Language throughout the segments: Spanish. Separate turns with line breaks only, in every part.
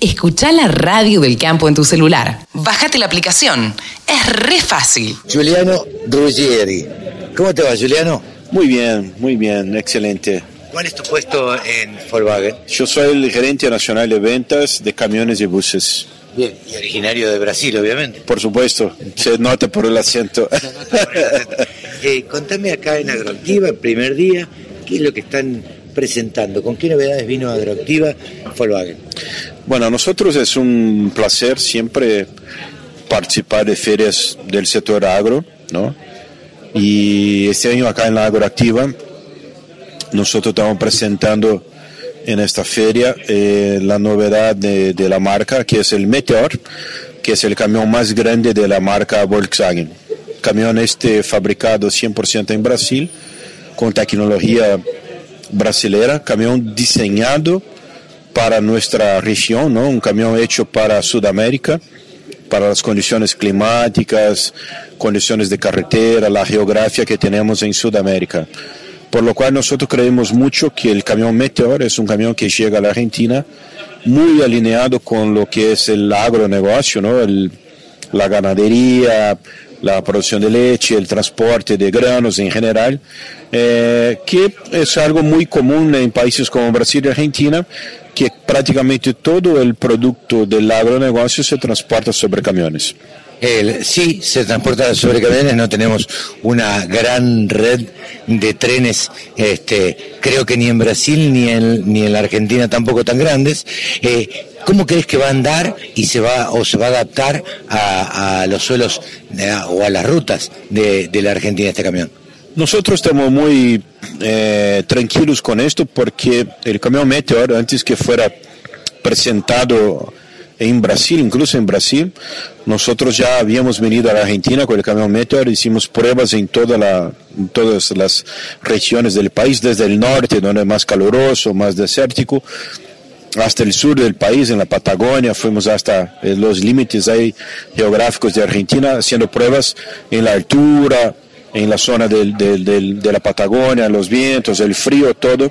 Escucha la radio del campo en tu celular. Bájate la aplicación. Es re fácil.
Giuliano Ruggieri. ¿Cómo te va, Giuliano?
Muy bien, muy bien, excelente.
¿Cuál es tu puesto en Volkswagen?
Yo soy el gerente nacional de ventas de camiones y buses.
Bien, y originario de Brasil, obviamente.
Por supuesto, se nota por el acento.
Eh, contame acá en Agroactiva, el primer día, ¿qué es lo que están presentando? ¿Con qué novedades vino Agroactiva Volkswagen?
Bueno, a nosotros es un placer siempre participar de ferias del sector agro, ¿no? Y este año acá en la Agroactiva, nosotros estamos presentando en esta feria eh, la novedad de, de, la marca, que es el Meteor, que es el camión más grande de la marca Volkswagen. Camión este fabricado 100% en Brasil, con tecnología brasilera, camión diseñado para nuestra región, ¿no? un camión hecho para Sudamérica, para las condiciones climáticas, condiciones de carretera, la geografía que tenemos en Sudamérica. Por lo cual nosotros creemos mucho que el camión Meteor es un camión que llega a la Argentina muy alineado con lo que es el agronegocio, ¿no? El, la ganadería, la producción de leche, el transporte de granos en general, eh, que es algo muy común en países como Brasil y Argentina, que prácticamente todo el producto del agronegocio se transporta sobre camiones.
Sí, se transporta sobre camiones, no tenemos una gran red de trenes, este, creo que ni en Brasil ni en, ni en la Argentina tampoco tan grandes. Eh, ¿Cómo crees que va a andar y se va o se va a adaptar a, los suelos o a las rutas de, de la Argentina este camión?
Nosotros estamos muy eh, tranquilos con esto porque el camión Meteor, antes que fuera presentado en Brasil, incluso en Brasil, nosotros ya habíamos venido a la Argentina con el camión Meteor, hicimos pruebas en, toda la, en todas las regiones del país, desde el norte, donde es más caluroso, más desértico, hasta el sur del país, en la Patagonia, fuimos hasta eh, los límites ahí geográficos de Argentina, haciendo pruebas en la altura, en la zona del, del, del, de la Patagonia, los vientos, el frío, todo,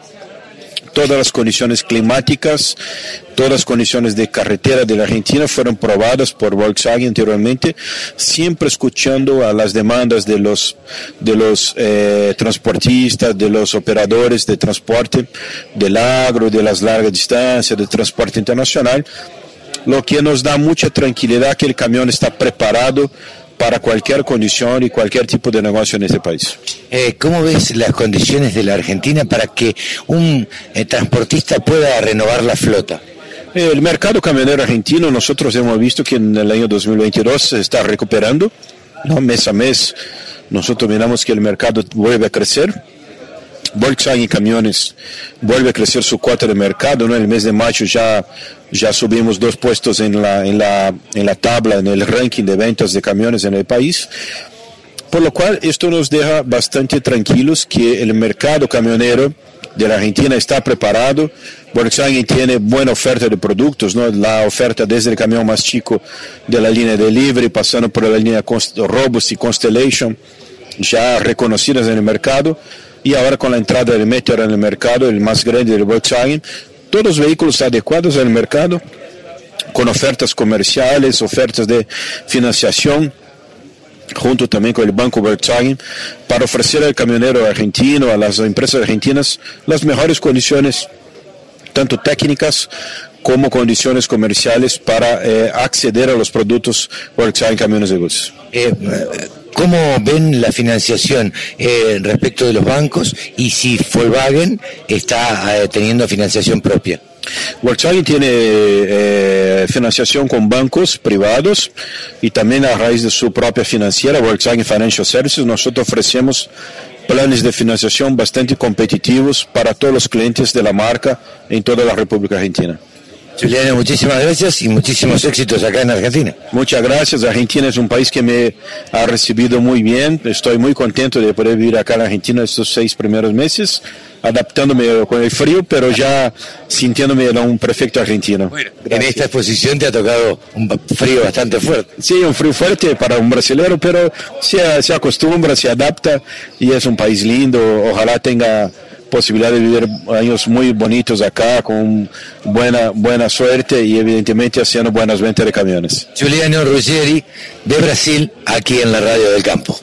todas las condiciones climáticas, todas las condiciones de carretera de la Argentina fueron probadas por Volkswagen anteriormente, siempre escuchando a las demandas de los, de los eh, transportistas, de los operadores de transporte, del agro, de las largas distancias, del transporte internacional, lo que nos da mucha tranquilidad que el camión está preparado para cualquier condición y cualquier tipo de negocio en este país.
Eh, ¿Cómo ves las condiciones de la Argentina para que un eh, transportista pueda renovar la flota?
El mercado camionero argentino, nosotros hemos visto que en el año 2022 se está recuperando, ¿no? mes a mes. Nosotros miramos que el mercado vuelve a crecer. Volkswagen Camiones vuelve a crecer su cuota de mercado, ¿no? En el mes de mayo ya, ya subimos dos puestos en la, en, la, en la tabla, en el ranking de ventas de camiones en el país. Por lo cual, esto nos deja bastante tranquilos que el mercado camionero de la Argentina está preparado. Volkswagen tiene buena oferta de productos, ¿no? la oferta desde el camión más chico de la línea Delivery, pasando por la línea Robust y Constellation, ya reconocidas en el mercado y ahora con la entrada del Meteor en el mercado, el más grande del Volkswagen, todos los vehículos adecuados al mercado, con ofertas comerciales, ofertas de financiación, junto también con el Banco Volkswagen, para ofrecer al camionero argentino, a las empresas argentinas, las mejores condiciones, tanto técnicas como condiciones comerciales para eh, acceder a los productos Volkswagen Camiones de Bus.
Eh, ¿Cómo ven la financiación eh, respecto de los bancos y si Volkswagen está eh, teniendo financiación propia?
Volkswagen tiene eh, financiación con bancos privados y también a raíz de su propia financiera, Volkswagen Financial Services, nosotros ofrecemos planes de financiación bastante competitivos para todos los clientes de la marca en toda la República Argentina.
Juliano, muchísimas gracias y muchísimos éxitos acá en Argentina.
Muchas gracias. Argentina es un país que me ha recibido muy bien. Estoy muy contento de poder vivir acá en Argentina estos seis primeros meses, adaptándome con el frío, pero ya sintiéndome un perfecto argentino.
Bueno, en esta exposición te ha tocado un frío bastante fuerte.
Sí, un frío fuerte para un brasilero, pero se, se acostumbra, se adapta y es un país lindo. Ojalá tenga posibilidad de vivir años muy bonitos acá, con buena, buena suerte y evidentemente haciendo buenas ventas de camiones.
Giuliano Ruggeri, de Brasil, aquí en la Radio del Campo.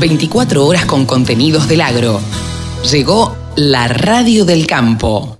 24 horas con contenidos del agro. Llegó la Radio del Campo.